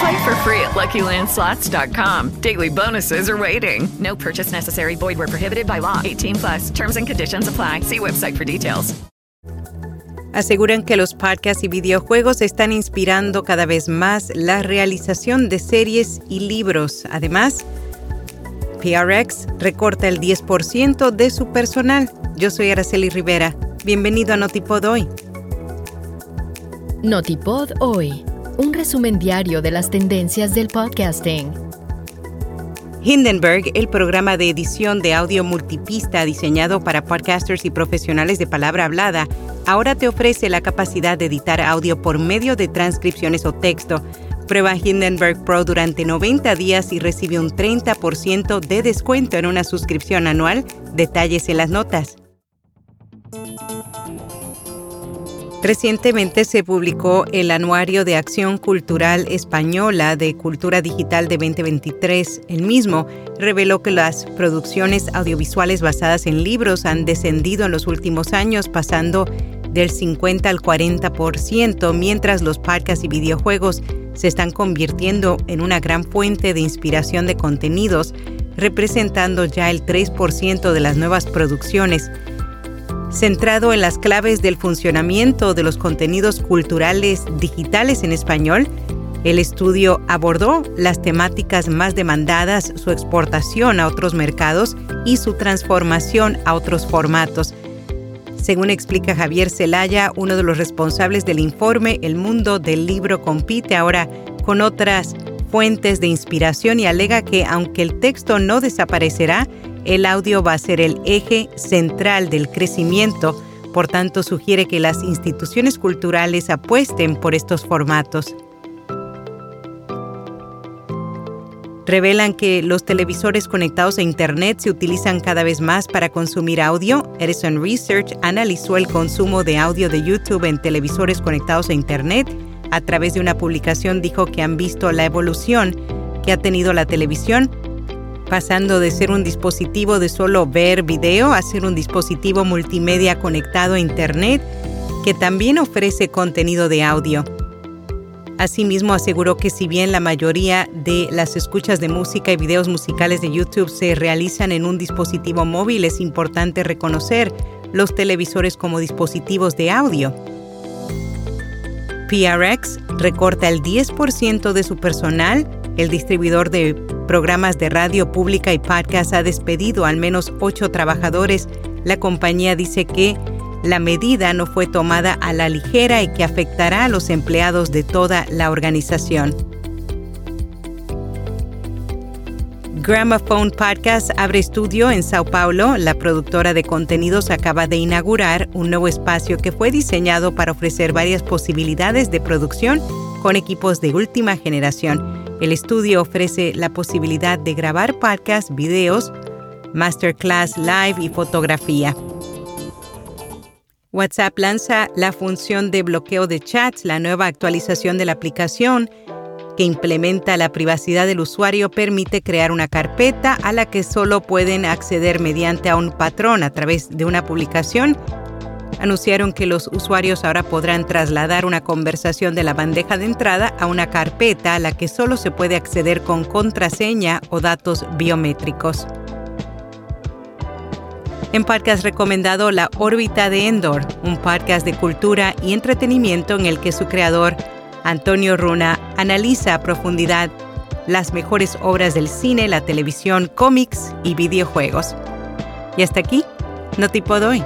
Play for free at LuckyLandSlots.com. Daily bonuses are waiting. No purchase necessary. Void where prohibited by law. 18 plus. Terms and conditions apply. See website for details. Aseguran que los podcasts y videojuegos están inspirando cada vez más la realización de series y libros. Además, PRX recorta el 10% de su personal. Yo soy Araceli Rivera. Bienvenido a Notipod hoy. Notipod hoy, un resumen diario de las tendencias del podcasting. Hindenburg, el programa de edición de audio multipista diseñado para podcasters y profesionales de palabra hablada, ahora te ofrece la capacidad de editar audio por medio de transcripciones o texto. Prueba Hindenburg Pro durante 90 días y recibe un 30% de descuento en una suscripción anual. Detalles en las notas. Recientemente se publicó el Anuario de Acción Cultural Española de Cultura Digital de 2023. El mismo reveló que las producciones audiovisuales basadas en libros han descendido en los últimos años, pasando del 50 al 40%, mientras los podcasts y videojuegos se están convirtiendo en una gran fuente de inspiración de contenidos, representando ya el 3% de las nuevas producciones centrado en las claves del funcionamiento de los contenidos culturales digitales en español, el estudio abordó las temáticas más demandadas, su exportación a otros mercados y su transformación a otros formatos. Según explica Javier Celaya, uno de los responsables del informe, el mundo del libro compite ahora con otras fuentes de inspiración y alega que aunque el texto no desaparecerá, el audio va a ser el eje central del crecimiento, por tanto sugiere que las instituciones culturales apuesten por estos formatos. Revelan que los televisores conectados a Internet se utilizan cada vez más para consumir audio. Edison Research analizó el consumo de audio de YouTube en televisores conectados a Internet. A través de una publicación dijo que han visto la evolución que ha tenido la televisión pasando de ser un dispositivo de solo ver video a ser un dispositivo multimedia conectado a Internet que también ofrece contenido de audio. Asimismo, aseguró que si bien la mayoría de las escuchas de música y videos musicales de YouTube se realizan en un dispositivo móvil, es importante reconocer los televisores como dispositivos de audio. PRX recorta el 10% de su personal. El distribuidor de programas de radio pública y podcast ha despedido al menos ocho trabajadores. La compañía dice que la medida no fue tomada a la ligera y que afectará a los empleados de toda la organización. Gramophone Podcast abre estudio en Sao Paulo. La productora de contenidos acaba de inaugurar un nuevo espacio que fue diseñado para ofrecer varias posibilidades de producción con equipos de última generación. El estudio ofrece la posibilidad de grabar podcasts, videos, masterclass live y fotografía. WhatsApp lanza la función de bloqueo de chats, la nueva actualización de la aplicación que implementa la privacidad del usuario permite crear una carpeta a la que solo pueden acceder mediante a un patrón a través de una publicación anunciaron que los usuarios ahora podrán trasladar una conversación de la bandeja de entrada a una carpeta a la que solo se puede acceder con contraseña o datos biométricos. En podcast recomendado La órbita de Endor, un podcast de cultura y entretenimiento en el que su creador, Antonio Runa, analiza a profundidad las mejores obras del cine, la televisión, cómics y videojuegos. Y hasta aquí, no tipo doy.